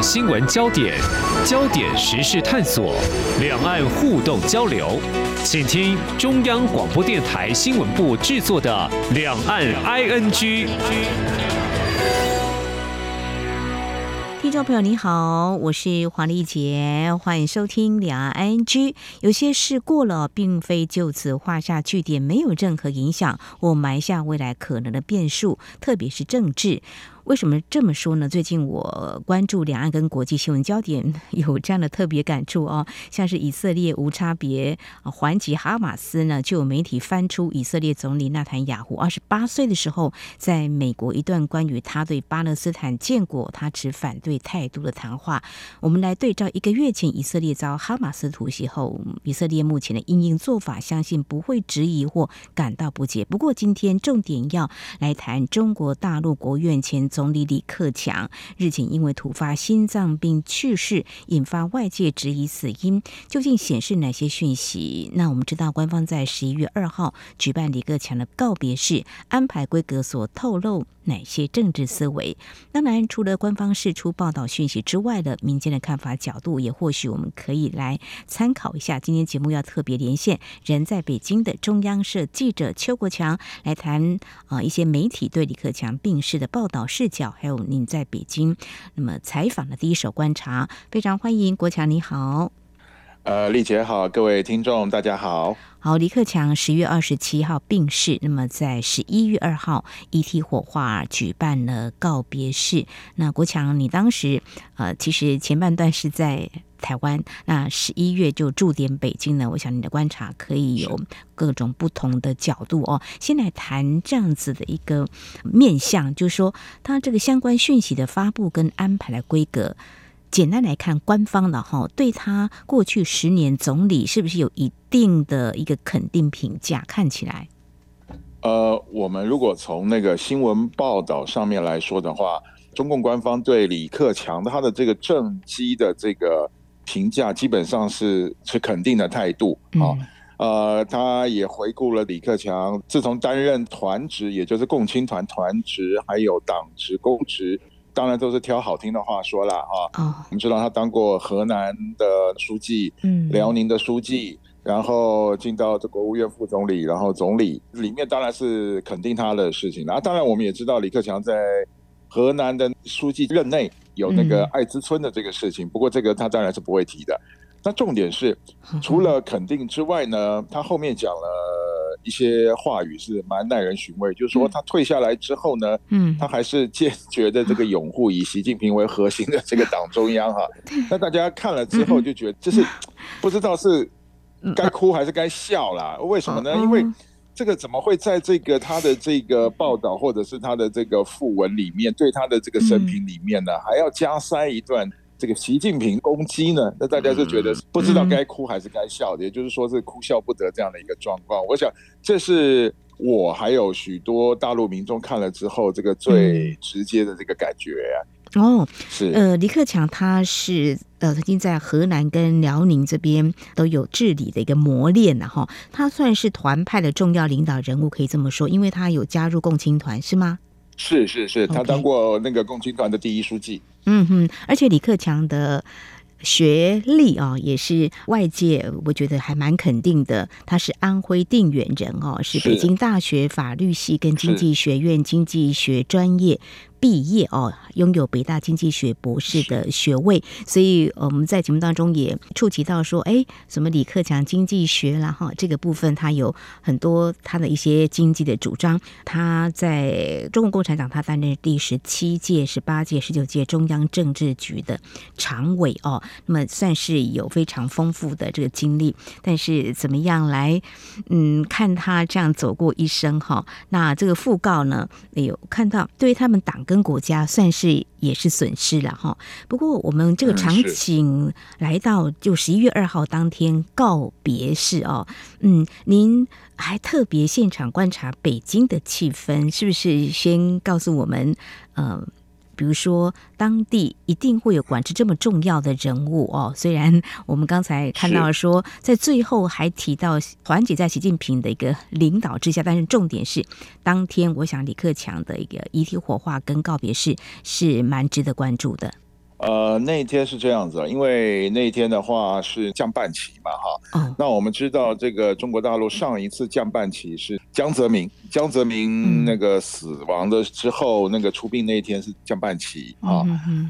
新闻焦点、焦点时事探索、两岸互动交流，请听中央广播电台新闻部制作的《两岸 ING》。听众朋友，你好，我是黄丽杰，欢迎收听两岸 ING。有些事过了，并非就此画下句点，没有任何影响，我埋下未来可能的变数，特别是政治。为什么这么说呢？最近我关注两岸跟国际新闻焦点，有这样的特别感触哦。像是以色列无差别还击哈马斯呢，就有媒体翻出以色列总理纳坦雅胡二十八岁的时候，在美国一段关于他对巴勒斯坦建国他持反对态度的谈话。我们来对照一个月前以色列遭哈马斯突袭后，以色列目前的因应做法，相信不会质疑或感到不解。不过今天重点要来谈中国大陆国务院前。总理李克强日前因为突发心脏病去世，引发外界质疑死因究竟显示哪些讯息？那我们知道，官方在十一月二号举办李克强的告别式，安排规格所透露哪些政治思维？当然，除了官方释出报道讯息之外的民间的看法角度，也或许我们可以来参考一下。今天节目要特别连线人在北京的中央社记者邱国强，来谈啊一些媒体对李克强病逝的报道视角，还有您在北京那么采访的第一手观察，非常欢迎国强，你好。呃，丽姐好，各位听众大家好。好，李克强十月二十七号病逝，那么在十一月二号遗体火化举办了告别式。那国强，你当时呃，其实前半段是在台湾，那十一月就驻点北京呢。我想你的观察可以有各种不同的角度哦。先来谈这样子的一个面向，就是说他这个相关讯息的发布跟安排的规格。简单来看，官方的哈对他过去十年总理是不是有一定的一个肯定评价？看起来，呃，我们如果从那个新闻报道上面来说的话，中共官方对李克强他的这个政绩的这个评价，基本上是是肯定的态度啊。呃，他也回顾了李克强自从担任团职，也就是共青团团职，还有党职公职。当然都是挑好听的话说了啊。Oh. 我们知道他当过河南的书记，嗯，辽宁的书记，然后进到这国务院副总理，然后总理里面当然是肯定他的事情。啊，当然我们也知道李克强在河南的书记任内有那个艾滋村的这个事情，不过这个他当然是不会提的。那重点是，除了肯定之外呢，他后面讲了。一些话语是蛮耐人寻味，就是说他退下来之后呢，嗯，他还是坚决的这个拥护以习近平为核心的这个党中央哈。那大家看了之后就觉得，就是不知道是该哭还是该笑啦。为什么呢？因为这个怎么会在这个他的这个报道或者是他的这个訃闻里面，对他的这个生平里面呢，还要加塞一段？这个习近平攻击呢，那大家就觉得不知道该哭还是该笑也就是说是哭笑不得这样的一个状况。我想这是我还有许多大陆民众看了之后，这个最直接的这个感觉啊。哦，是呃，李克强他是呃曾经在河南跟辽宁这边都有治理的一个磨练的哈，他算是团派的重要领导人物，可以这么说，因为他有加入共青团，是吗？是是是，他当过那个共青团的第一书记。嗯哼，而且李克强的学历啊，也是外界我觉得还蛮肯定的。他是安徽定远人哦，是北京大学法律系跟经济学院经济学专业。毕业哦，拥有北大经济学博士的学位，所以我们在节目当中也触及到说，哎，什么李克强经济学啦哈，这个部分他有很多他的一些经济的主张。他在中国共产党，他担任第十七届、十八届、十九届中央政治局的常委哦，那么算是有非常丰富的这个经历。但是怎么样来嗯看他这样走过一生哈？那这个讣告呢，有看到对于他们党。跟国家算是也是损失了哈。不过我们这个场景来到就十一月二号当天告别式哦，嗯，您还特别现场观察北京的气氛，是不是？先告诉我们，呃。比如说，当地一定会有管制这么重要的人物哦。虽然我们刚才看到说，在最后还提到缓解在习近平的一个领导之下，但是重点是当天，我想李克强的一个遗体火化跟告别式是蛮值得关注的。呃，那一天是这样子，因为那一天的话是降半旗嘛，哈。嗯。那我们知道，这个中国大陆上一次降半旗是江泽民，江泽民那个死亡的之后，嗯、那个出殡那一天是降半旗啊。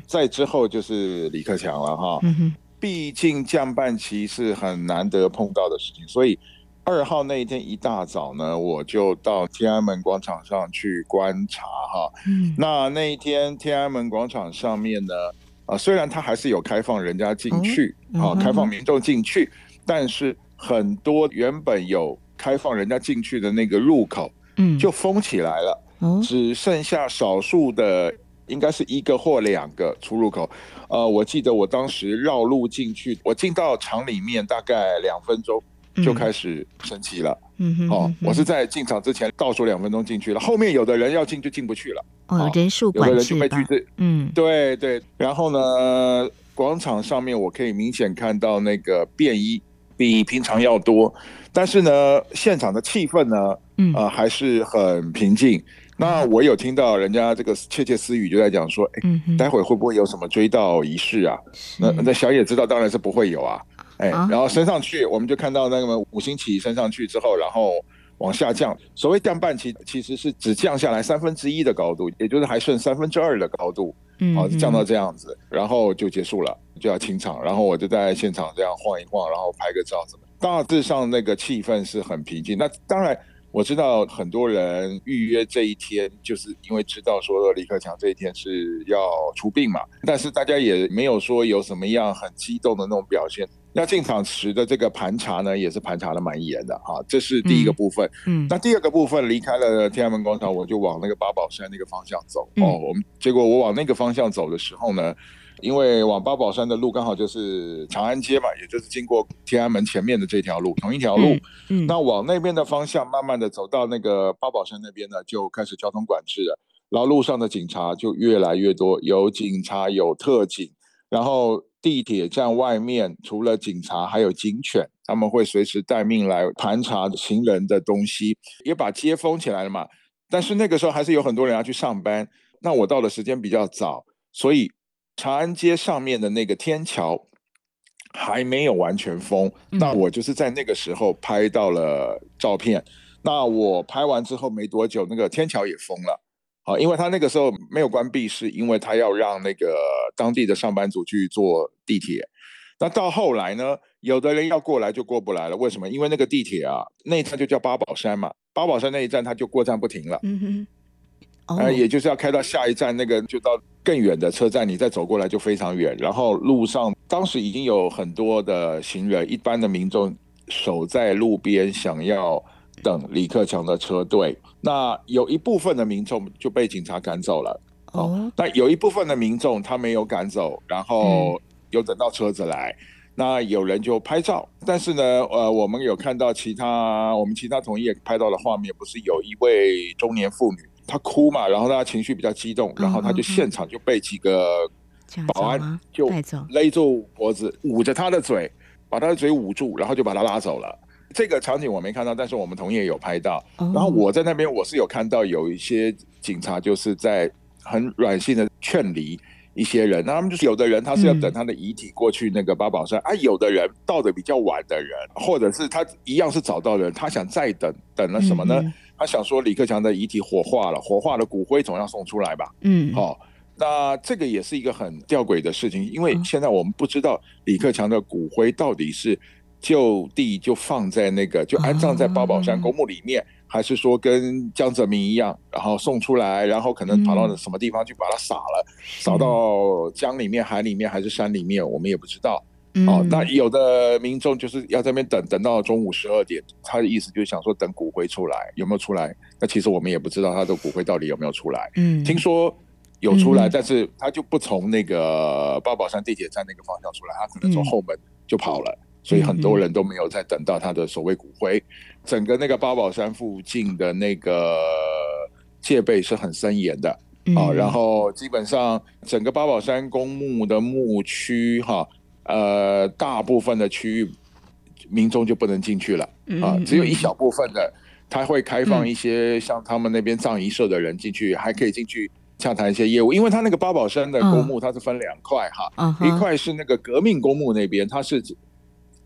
再之后就是李克强了，哈。嗯。毕竟降半旗是很难得碰到的事情，所以二号那一天一大早呢，我就到天安门广场上去观察，哈。嗯。那那一天天安门广场上面呢？啊，虽然它还是有开放人家进去，啊、嗯，开放民众进去，但是很多原本有开放人家进去的那个入口，嗯，就封起来了，嗯，只剩下少数的，应该是一个或两个出入口。呃，我记得我当时绕路进去，我进到厂里面大概两分钟就开始升旗了，嗯哼，哦，我是在进场之前倒数两分钟进去了，后面有的人要进就进不去了。哦，人数管制吧。嗯，对对。然后呢，广场上面我可以明显看到那个便衣比平常要多，但是呢，现场的气氛呢，嗯，呃，还是很平静。那我有听到人家这个窃窃私语，就在讲说，哎，待会会不会有什么追悼仪式啊？那那小野知道当然是不会有啊。哎，然后升上去，我们就看到那个五星旗升上去之后，然后。往下降，所谓降半旗其实是只降下来三分之一的高度，也就是还剩三分之二的高度，嗯，好，降到这样子，然后就结束了，就要清场，然后我就在现场这样晃一晃，然后拍个照，什么，大致上那个气氛是很平静。那当然我知道很多人预约这一天，就是因为知道说李克强这一天是要出殡嘛，但是大家也没有说有什么样很激动的那种表现。那进场时的这个盘查呢，也是盘查的蛮严的哈，这是第一个部分。嗯，那第二个部分离开了天安门广场，我就往那个八宝山那个方向走。哦，我们结果我往那个方向走的时候呢，因为往八宝山的路刚好就是长安街嘛，也就是经过天安门前面的这条路，同一条路。嗯，那往那边的方向慢慢的走到那个八宝山那边呢，就开始交通管制了，然后路上的警察就越来越多，有警察，有特警，然后。地铁站外面除了警察，还有警犬，他们会随时待命来盘查行人的东西，也把街封起来了嘛。但是那个时候还是有很多人要去上班。那我到的时间比较早，所以长安街上面的那个天桥还没有完全封。那我就是在那个时候拍到了照片。那我拍完之后没多久，那个天桥也封了。好，因为他那个时候没有关闭，是因为他要让那个当地的上班族去坐地铁。那到后来呢，有的人要过来就过不来了。为什么？因为那个地铁啊，那一站就叫八宝山嘛，八宝山那一站他就过站不停了。嗯哼。哦。呃，也就是要开到下一站，那个就到更远的车站，你再走过来就非常远。然后路上当时已经有很多的行人，一般的民众守在路边，想要。等李克强的车队，那有一部分的民众就被警察赶走了。哦，那有一部分的民众他没有赶走，然后有等到车子来，嗯、那有人就拍照。但是呢，呃，我们有看到其他我们其他同业拍到的画面，不是有一位中年妇女，她哭嘛，然后他情绪比较激动，然后他就现场就被几个保安就勒住脖子，捂着他的嘴，把他的嘴捂住，然后就把他拉走了。这个场景我没看到，但是我们同业有拍到。然后我在那边，我是有看到有一些警察就是在很软性的劝离一些人。那他们就是有的人他是要等他的遗体过去那个八宝山，啊，有的人到的比较晚的人，或者是他一样是找到人，他想再等等了什么呢？他想说李克强的遗体火化了，火化了骨灰总要送出来吧？嗯，好，那这个也是一个很吊诡的事情，因为现在我们不知道李克强的骨灰到底是。就地就放在那个，就安葬在八宝山公墓里面，还是说跟江泽民一样，然后送出来，然后可能跑到什么地方去把它撒了，撒到江里面、海里面还是山里面，我们也不知道。哦，那有的民众就是要在那边等，等到中午十二点，他的意思就是想说等骨灰出来，有没有出来？那其实我们也不知道他的骨灰到底有没有出来。嗯，听说有出来，但是他就不从那个八宝山地铁站那个方向出来，他可能从后门就跑了。所以很多人都没有再等到他的所谓骨灰，整个那个八宝山附近的那个戒备是很森严的啊。然后基本上整个八宝山公墓的墓区哈，呃，大部分的区域民众就不能进去了啊，只有一小部分的他会开放一些像他们那边葬仪社的人进去，还可以进去洽谈一些业务，因为他那个八宝山的公墓，它是分两块哈，嗯、一块是那个革命公墓那边，它是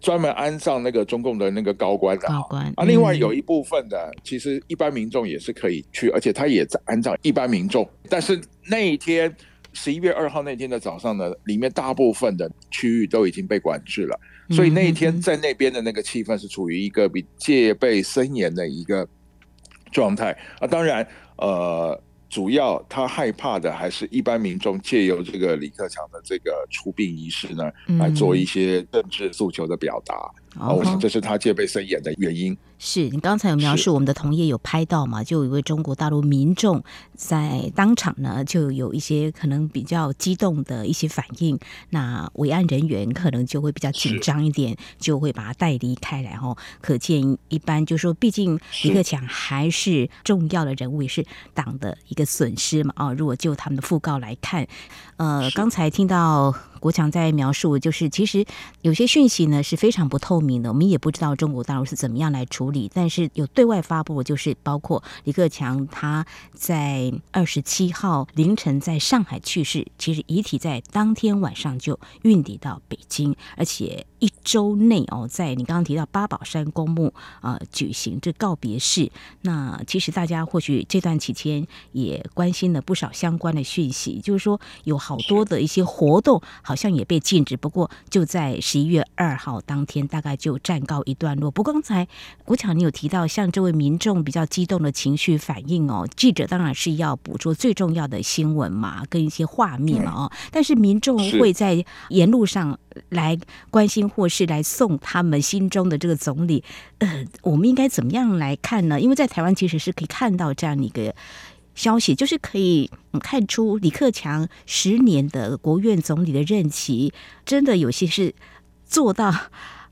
专门安上那个中共的那个高官的，高官、嗯、啊，另外有一部分的，其实一般民众也是可以去，而且他也在安葬一般民众，但是那一天十一月二号那天的早上呢，里面大部分的区域都已经被管制了，所以那一天在那边的那个气氛是处于一个比戒备森严的一个状态。啊，当然呃。主要他害怕的还是一般民众借由这个李克强的这个出殡仪式呢，来做一些政治诉求的表达。啊，我想这是他戒备森严的原因。是你刚才有描述，我们的同业有拍到嘛？就有一位中国大陆民众在当场呢，就有一些可能比较激动的一些反应。那维安人员可能就会比较紧张一点，就会把他带离开来。哦，可见一般就是说，毕竟李克强还是重要的人物，也是党的一个损失嘛。哦，如果就他们的讣告来看，呃，刚才听到。国强在描述，就是其实有些讯息呢是非常不透明的，我们也不知道中国大陆是怎么样来处理。但是有对外发布，就是包括李克强他在二十七号凌晨在上海去世，其实遗体在当天晚上就运抵到北京，而且一周内哦，在你刚刚提到八宝山公墓啊、呃、举行这告别式。那其实大家或许这段期间也关心了不少相关的讯息，就是说有好多的一些活动。好像也被禁止，不过就在十一月二号当天，大概就暂告一段落。不过刚才国强你有提到，像这位民众比较激动的情绪反应哦，记者当然是要捕捉最重要的新闻嘛，跟一些画面嘛哦。但是民众会在沿路上来关心，或是来送他们心中的这个总理，呃，我们应该怎么样来看呢？因为在台湾其实是可以看到这样一个。消息就是可以看出李克强十年的国务院总理的任期，真的有些是做到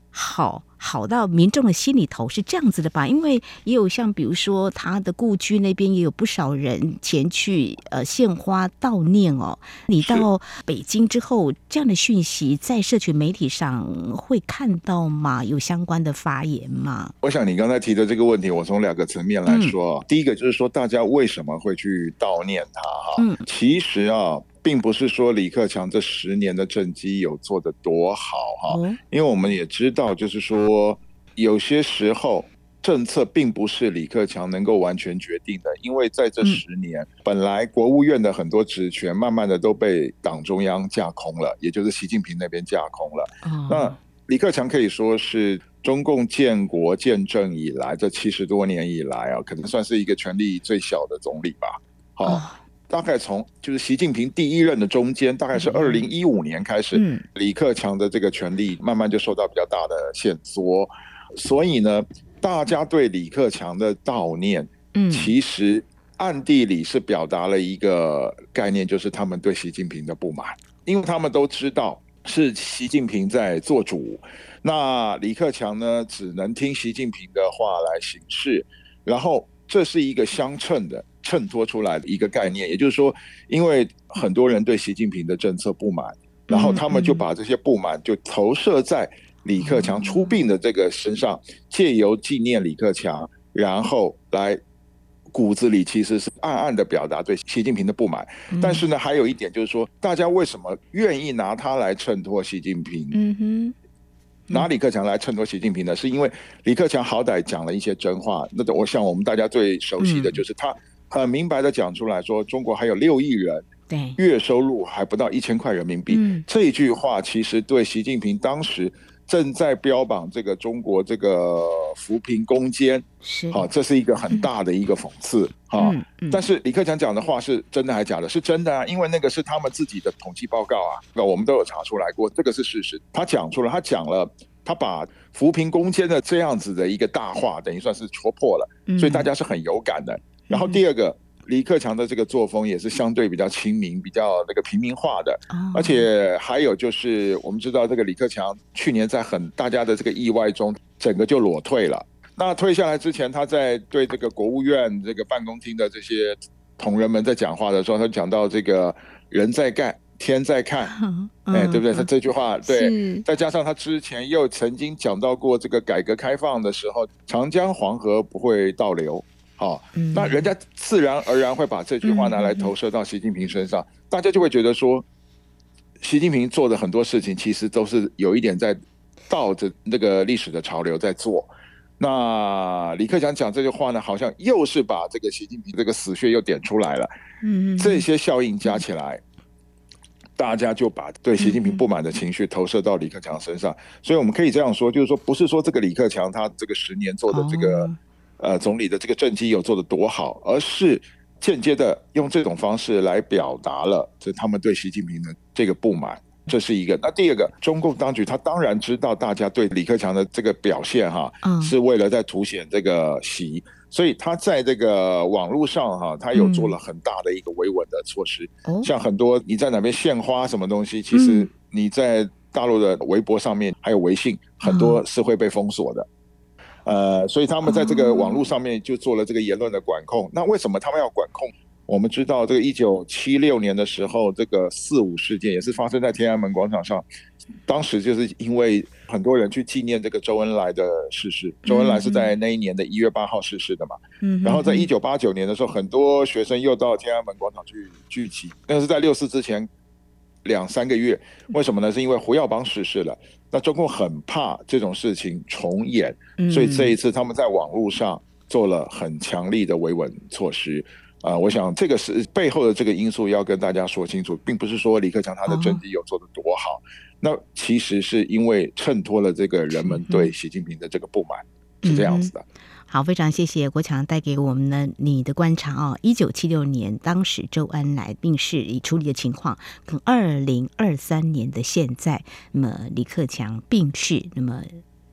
好。好到民众的心里头是这样子的吧？因为也有像比如说他的故居那边也有不少人前去呃献花悼念哦。你到北京之后，这样的讯息在社群媒体上会看到吗？有相关的发言吗？我想你刚才提的这个问题，我从两个层面来说。嗯、第一个就是说，大家为什么会去悼念他？哈，嗯，其实啊。并不是说李克强这十年的政绩有做得多好哈，因为我们也知道，就是说有些时候政策并不是李克强能够完全决定的，因为在这十年，本来国务院的很多职权慢慢的都被党中央架空了，也就是习近平那边架空了。那李克强可以说是中共建国建政以来这七十多年以来啊，可能算是一个权力最小的总理吧。好。大概从就是习近平第一任的中间，大概是二零一五年开始，李克强的这个权力慢慢就受到比较大的限缩，所以呢，大家对李克强的悼念，嗯。其实暗地里是表达了一个概念，就是他们对习近平的不满，因为他们都知道是习近平在做主，那李克强呢，只能听习近平的话来行事，然后这是一个相称的。衬托出来的一个概念，也就是说，因为很多人对习近平的政策不满，然后他们就把这些不满就投射在李克强出殡的这个身上，借由纪念李克强，然后来骨子里其实是暗暗的表达对习近平的不满。但是呢，还有一点就是说，大家为什么愿意拿他来衬托习近平？嗯哼，拿李克强来衬托习近平呢？是因为李克强好歹讲了一些真话。那我想我们大家最熟悉的就是他。很明白的讲出来说，中国还有六亿人，对，月收入还不到一千块人民币。这一句话其实对习近平当时正在标榜这个中国这个扶贫攻坚，是好，这是一个很大的一个讽刺哈。但是李克强讲的话是真的还是假的？是真的啊，因为那个是他们自己的统计报告啊，那我们都有查出来过，这个是事实。他讲出了，他讲了，他把扶贫攻坚的这样子的一个大话，等于算是戳破了，所以大家是很有感的。然后第二个，李克强的这个作风也是相对比较亲民、比较那个平民化的，而且还有就是我们知道这个李克强去年在很大家的这个意外中，整个就裸退了。那退下来之前，他在对这个国务院这个办公厅的这些同仁们在讲话的时候，他讲到这个人在干，天在看，哎，对不对？他这句话对，再加上他之前又曾经讲到过这个改革开放的时候，长江黄河不会倒流。好，那人家自然而然会把这句话拿来投射到习近平身上，大家就会觉得说，习近平做的很多事情其实都是有一点在倒着那个历史的潮流在做。那李克强讲这句话呢，好像又是把这个习近平这个死穴又点出来了。嗯，这些效应加起来，大家就把对习近平不满的情绪投射到李克强身上。所以我们可以这样说，就是说，不是说这个李克强他这个十年做的这个呃总理的这个政绩有做得多好，而是间接的用这种方式来表达了这他们对习近平的这个不满。这是一个。那第二个，中共当局他当然知道大家对李克强的这个表现哈，是为了在凸显这个习，所以他在这个网络上哈，他有做了很大的一个维稳的措施。像很多你在哪边献花什么东西，其实你在大陆的微博上面还有微信，很多是会被封锁的。呃，所以他们在这个网络上面就做了这个言论的管控。那为什么他们要管控？我们知道，这个一九七六年的时候，这个四五事件也是发生在天安门广场上。当时就是因为很多人去纪念这个周恩来的逝世，周恩来是在那一年的一月八号逝世的嘛。嗯。然后在一九八九年的时候，很多学生又到天安门广场去聚集，但是在六四之前两三个月，为什么呢？是因为胡耀邦逝世了。那中共很怕这种事情重演，所以这一次他们在网络上做了很强力的维稳措施。啊、呃，我想这个是背后的这个因素要跟大家说清楚，并不是说李克强他的政绩有做得多好，哦，那其实是因为衬托了这个人们对习近平的这个不满，嗯、是这样子的。好，非常谢谢国强带给我们的你的观察哦。一九七六年当时周恩来病逝已处理的情况，跟二零二三年的现在，那么李克强病逝，那么。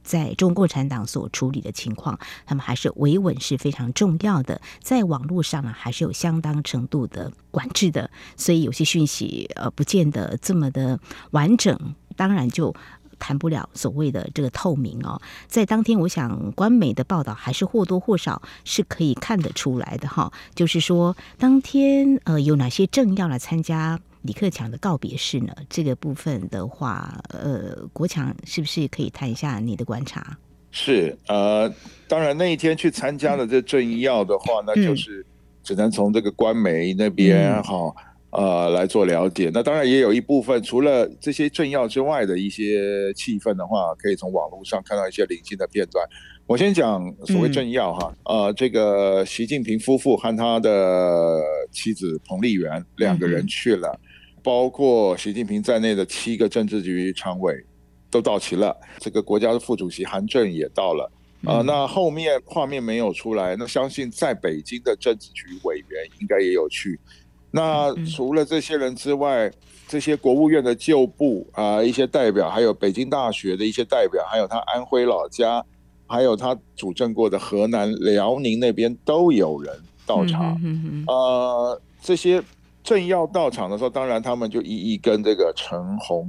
在中国共产党所处理的情况，他们还是维稳是非常重要的。在网络上呢，还是有相当程度的管制的，所以有些讯息呃，不见得这么的完整，当然就谈不了所谓的这个透明哦。在当天，我想官媒的报道还是或多或少是可以看得出来的哈，就是说当天呃有哪些政要来参加。李克强的告别式呢？这个部分的话，呃，国强是不是可以谈一下你的观察？是，呃，当然那一天去参加了这政要的话，那就是只能从这个官媒那边哈、嗯，呃，来做了解。那当然也有一部分，除了这些政要之外的一些气氛的话，可以从网络上看到一些零星的片段。我先讲所谓政要哈，呃，这个习近平夫妇和他的妻子彭丽媛两个人去了。包括习近平在内的七个政治局常委都到齐了，这个国家的副主席韩正也到了啊、呃。那后面画面没有出来，那相信在北京的政治局委员应该也有去。那除了这些人之外，这些国务院的旧部啊、呃，一些代表，还有北京大学的一些代表，还有他安徽老家，还有他主政过的河南、辽宁那边都有人到场。呃，这些。政要到场的时候，当然他们就一一跟这个陈洪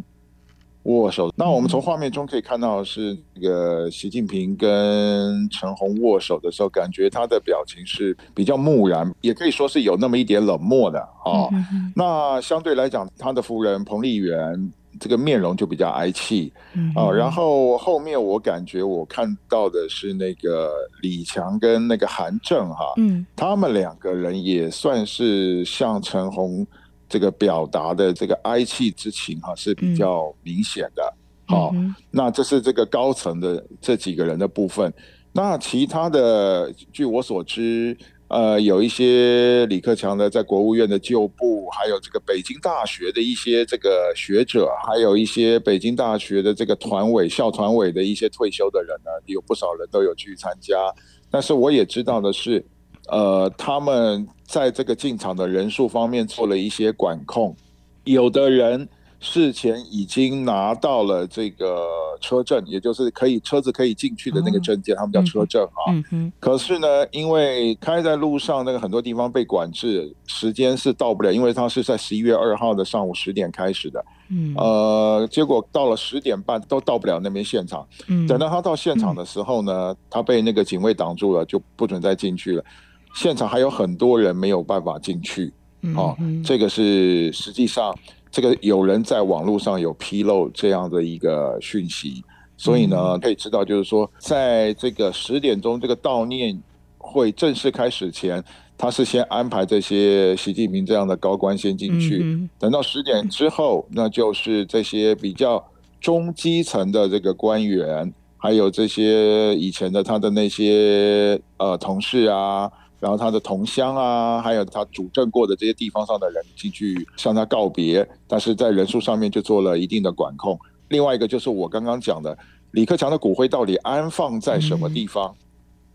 握手。那我们从画面中可以看到是，那个习近平跟陈红握手的时候，感觉他的表情是比较木然，也可以说是有那么一点冷漠的啊。那相对来讲，他的夫人彭丽媛。这个面容就比较哀戚，啊，然后后面我感觉我看到的是那个李强跟那个韩正哈，嗯，他们两个人也算是向陈洪这个表达的这个哀戚之情哈是比较明显的，好，那这是这个高层的这几个人的部分，那其他的据我所知。呃，有一些李克强的在国务院的旧部，还有这个北京大学的一些这个学者，还有一些北京大学的这个团委、校团委的一些退休的人呢，有不少人都有去参加。但是我也知道的是，呃，他们在这个进场的人数方面做了一些管控，有的人。事前已经拿到了这个车证，也就是可以车子可以进去的那个证件，他们叫车证啊。可是呢，因为开在路上那个很多地方被管制，时间是到不了，因为他是在十一月二号的上午十点开始的。嗯呃，结果到了十点半都到不了那边现场。等到他到现场的时候呢，他被那个警卫挡住了，就不准再进去了。现场还有很多人没有办法进去。哦，这个是实际上。这个有人在网络上有披露这样的一个讯息，所以呢，可以知道，就是说，在这个十点钟这个悼念会正式开始前，他是先安排这些习近平这样的高官先进去，嗯、等到十点之后，那就是这些比较中基层的这个官员，还有这些以前的他的那些呃同事啊。然后他的同乡啊，还有他主政过的这些地方上的人进去向他告别，但是在人数上面就做了一定的管控。另外一个就是我刚刚讲的，李克强的骨灰到底安放在什么地方？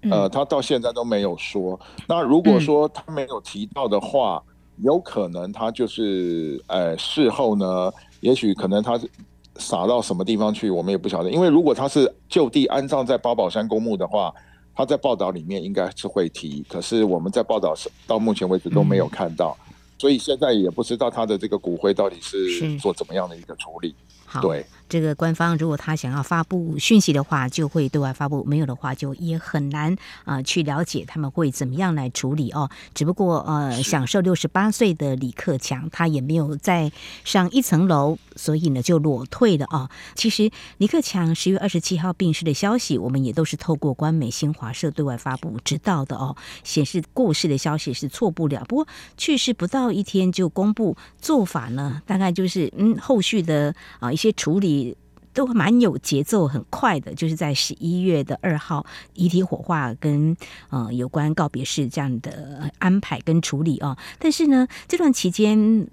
嗯、呃，他到现在都没有说。那如果说他没有提到的话，嗯、有可能他就是呃事后呢，也许可能他撒到什么地方去，我们也不晓得。因为如果他是就地安葬在八宝山公墓的话。他在报道里面应该是会提，可是我们在报道时到目前为止都没有看到，嗯、所以现在也不知道他的这个骨灰到底是做怎么样的一个处理。对。这个官方如果他想要发布讯息的话，就会对外发布；没有的话，就也很难啊、去了解他们会怎么样来处理哦。只不过呃，享受六十八岁的李克强，他也没有再上一层楼，所以呢就裸退了哦。其实李克强十月二十七号病逝的消息，我们也都是透过官媒新华社对外发布知道的哦。显示过世的消息是错不了，不过去世不到一天就公布做法呢，大概就是嗯后续的啊、一些处理。都蛮有节奏，很快的，就是在十一月的二号，遗体火化跟呃有关告别式这样的安排跟处理哦。但是呢，这段期间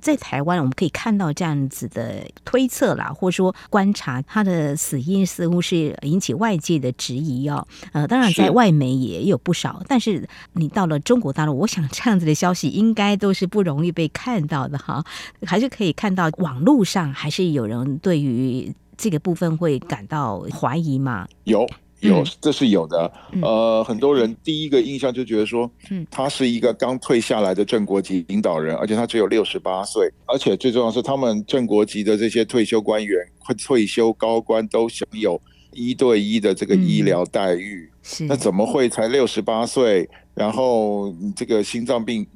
在台湾，我们可以看到这样子的推测啦，或者说观察他的死因，似乎是引起外界的质疑哦。呃，当然在外媒也有不少，但是你到了中国大陆，我想这样子的消息应该都是不容易被看到的哈。还是可以看到网络上还是有人对于。这个部分会感到怀疑吗？有有，这是有的。嗯、呃，很多人第一个印象就觉得说，嗯，他是一个刚退下来的正国级领导人，而且他只有六十八岁，而且最重要是，他们正国级的这些退休官员或退休高官都享有一对一的这个医疗待遇，那怎么会才六十八岁，然后这个心脏病？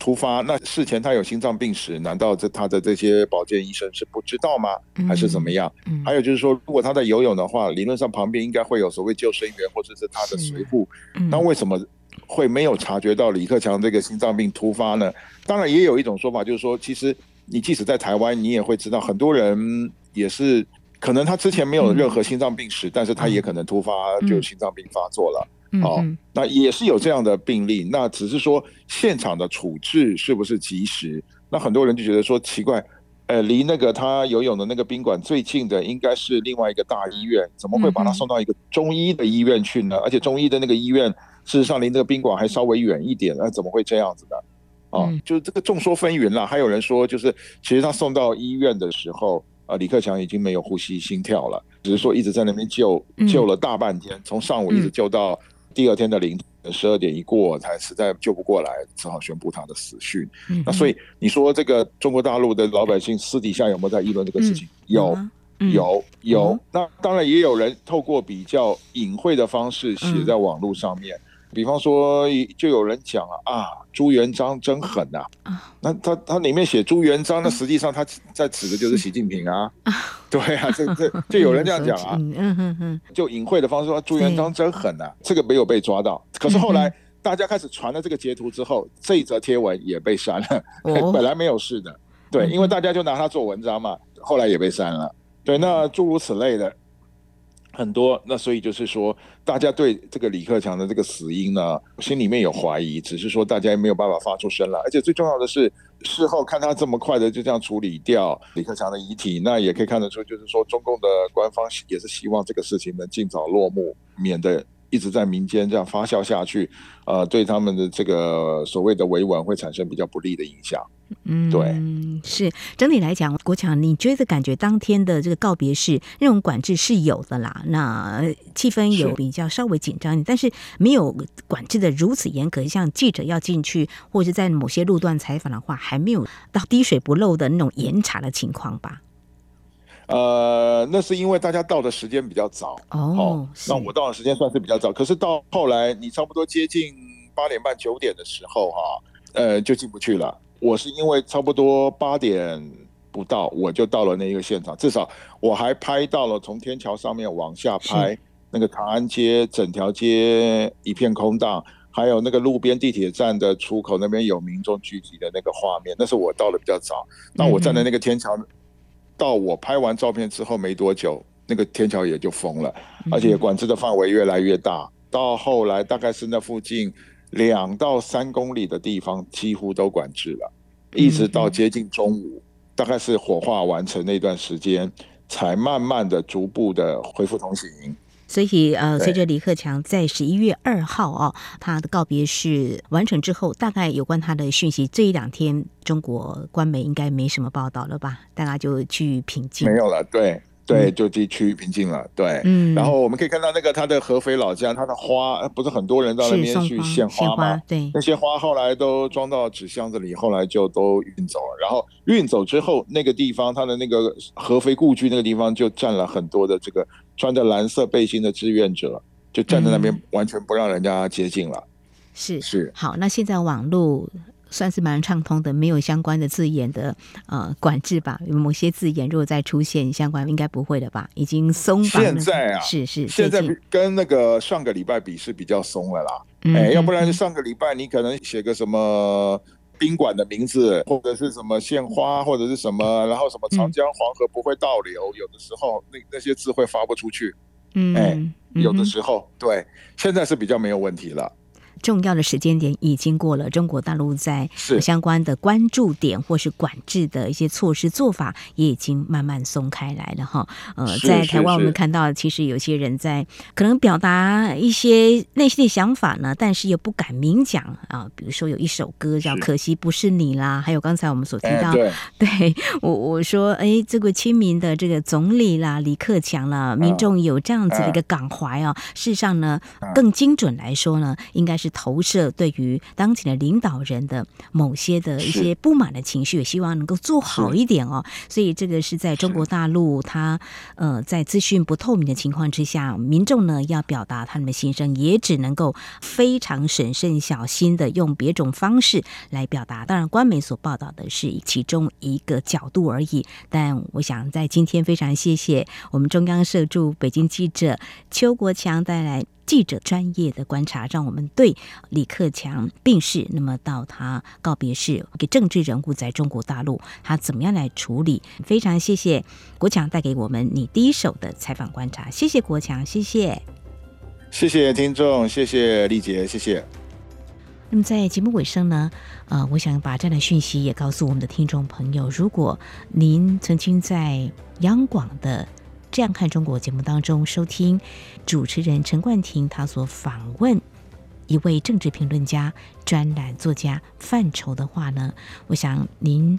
突发，那事前他有心脏病史，难道这他的这些保健医生是不知道吗？还是怎么样？嗯嗯、还有就是说，如果他在游泳的话，理论上旁边应该会有所谓救生员或者是他的随护，嗯、那为什么会没有察觉到李克强这个心脏病突发呢？当然，也有一种说法，就是说，其实你即使在台湾，你也会知道，很多人也是可能他之前没有任何心脏病史，嗯、但是他也可能突发就心脏病发作了。哦，那也是有这样的病例，那只是说现场的处置是不是及时？那很多人就觉得说奇怪，呃，离那个他游泳的那个宾馆最近的应该是另外一个大医院，怎么会把他送到一个中医的医院去呢？而且中医的那个医院事实上离那个宾馆还稍微远一点，那怎么会这样子的？啊，就是这个众说纷纭啦。还有人说，就是其实他送到医院的时候，呃，李克强已经没有呼吸心跳了，只是说一直在那边救救了大半天，从上午一直救到。第二天的凌晨十二点一过，才实在救不过来，只好宣布他的死讯。嗯、那所以你说这个中国大陆的老百姓私底下有没有在议论这个事情？嗯、有，嗯、有，有。嗯、那当然也有人透过比较隐晦的方式写在网络上面。嗯比方说，就有人讲了啊，朱元璋真狠呐！那他他里面写朱元璋，那实际上他在指的就是习近平啊。对啊，这这就有人这样讲啊。嗯嗯嗯，就隐晦的方式说朱元璋真狠呐，这个没有被抓到。可是后来大家开始传了这个截图之后，这一则贴文也被删了。本来没有事的，对，因为大家就拿它做文章嘛，后来也被删了。对，那诸如此类的。很多，那所以就是说，大家对这个李克强的这个死因呢，心里面有怀疑，只是说大家也没有办法发出声来。而且最重要的是，事后看他这么快的就这样处理掉李克强的遗体，那也可以看得出，就是说中共的官方也是希望这个事情能尽早落幕，免得一直在民间这样发酵下去，呃，对他们的这个所谓的维稳会产生比较不利的影响。嗯，对，是整体来讲，国强，你觉得感觉当天的这个告别式那种管制是有的啦，那气氛有比较稍微紧张一点，但是没有管制的如此严格，像记者要进去或者在某些路段采访的话，还没有到滴水不漏的那种严查的情况吧？呃，那是因为大家到的时间比较早哦，那我到的时间算是比较早，可是到后来你差不多接近八点半九点的时候哈，呃，就进不去了。我是因为差不多八点不到，我就到了那一个现场，至少我还拍到了从天桥上面往下拍，那个长安街整条街一片空荡，还有那个路边地铁站的出口那边有民众聚集的那个画面，那是我到的比较早。那我站在那个天桥，到我拍完照片之后没多久，那个天桥也就封了，而且管制的范围越来越大。到后来大概是那附近两到三公里的地方几乎都管制了，一直到接近中午，大概是火化完成那段时间，才慢慢的逐步的恢复通行。所以，呃，随着李克强在十一月二号哦，他的告别式完成之后，大概有关他的讯息，这一两天中国官媒应该没什么报道了吧？大家就趋于平静。没有了，对。对，就地区域平静了。对，嗯，然后我们可以看到那个他的合肥老家，他的花不是很多人到那边去献花吗？对，那些花后来都装到纸箱子里，后来就都运走了。然后运走之后，那个地方他的那个合肥故居那个地方就站了很多的这个穿着蓝色背心的志愿者，就站在那边，完全不让人家接近了。是是，好，那现在网络。算是蛮畅通的，没有相关的字眼的呃管制吧？有某些字眼如果再出现相关，应该不会了吧？已经松绑了。现在啊，是是，现在跟那个上个礼拜比是比较松了啦。哎、嗯欸，要不然上个礼拜你可能写个什么宾馆的名字，或者是什么献花，或者是什么，然后什么长江黄河不会倒流，嗯、有的时候那那些字会发不出去。嗯，哎、欸，有的时候、嗯、对，现在是比较没有问题了。重要的时间点已经过了，中国大陆在相关的关注点或是管制的一些措施做法也已经慢慢松开来了哈。呃，在台湾我们看到，其实有些人在可能表达一些内心的想法呢，但是又不敢明讲啊。比如说有一首歌叫《可惜不是你》啦，还有刚才我们所提到，对，对我我说，哎，这个亲民的这个总理啦，李克强啦，民众有这样子的一个感怀啊。事实上呢，更精准来说呢，应该是。投射对于当前的领导人的某些的一些不满的情绪，也希望能够做好一点哦。所以这个是在中国大陆，他呃在资讯不透明的情况之下，民众呢要表达他们的心声，也只能够非常审慎小心的用别种方式来表达。当然，官媒所报道的是其中一个角度而已。但我想在今天非常谢谢我们中央社驻北京记者邱国强带来。记者专业的观察，让我们对李克强病逝，那么到他告别式，给政治人物在中国大陆，他怎么样来处理？非常谢谢国强带给我们你第一手的采访观察，谢谢国强，谢谢，谢谢听众，谢谢丽姐，谢谢。那么在节目尾声呢，呃，我想把这样的讯息也告诉我们的听众朋友，如果您曾经在央广的。这样看中国节目当中，收听主持人陈冠廷他所访问一位政治评论家、专栏作家范畴的话呢，我想您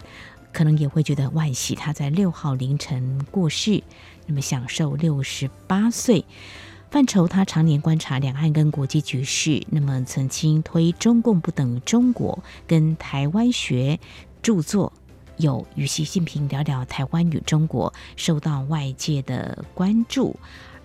可能也会觉得惋惜，他在六号凌晨过世，那么享受六十八岁。范畴他常年观察两岸跟国际局势，那么曾经推《中共不等于中国》跟台湾学著作。有与习近平聊聊台湾与中国，受到外界的关注。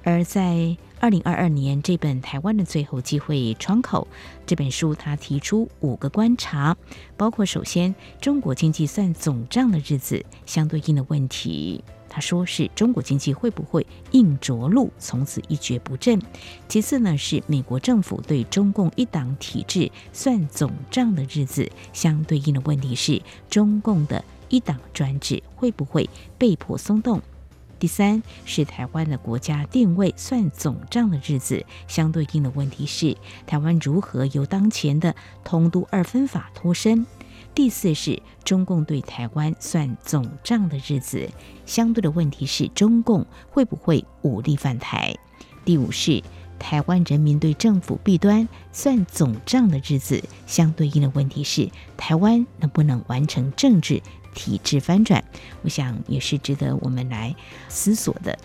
而在二零二二年，这本《台湾的最后机会窗口》这本书，他提出五个观察，包括首先，中国经济算总账的日子，相对应的问题。他说是中国经济会不会硬着陆，从此一蹶不振？其次呢，是美国政府对中共一党体制算总账的日子，相对应的问题是中共的。一党专制会不会被迫松动？第三是台湾的国家定位算总账的日子，相对应的问题是台湾如何由当前的统独二分法脱身？第四是中共对台湾算总账的日子，相对的问题是中共会不会武力犯台？第五是台湾人民对政府弊端算总账的日子，相对应的问题是台湾能不能完成政治？体制翻转，我想也是值得我们来思索的。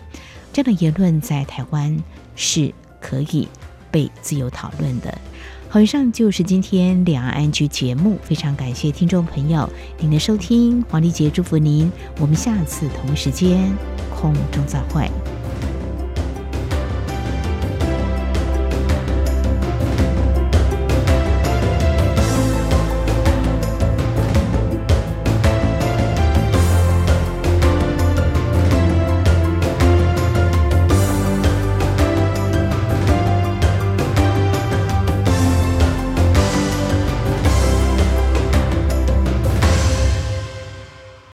这样的言论在台湾是可以被自由讨论的。好，以上就是今天两岸局节目，非常感谢听众朋友您的收听，黄丽杰祝福您，我们下次同一时间空中再会。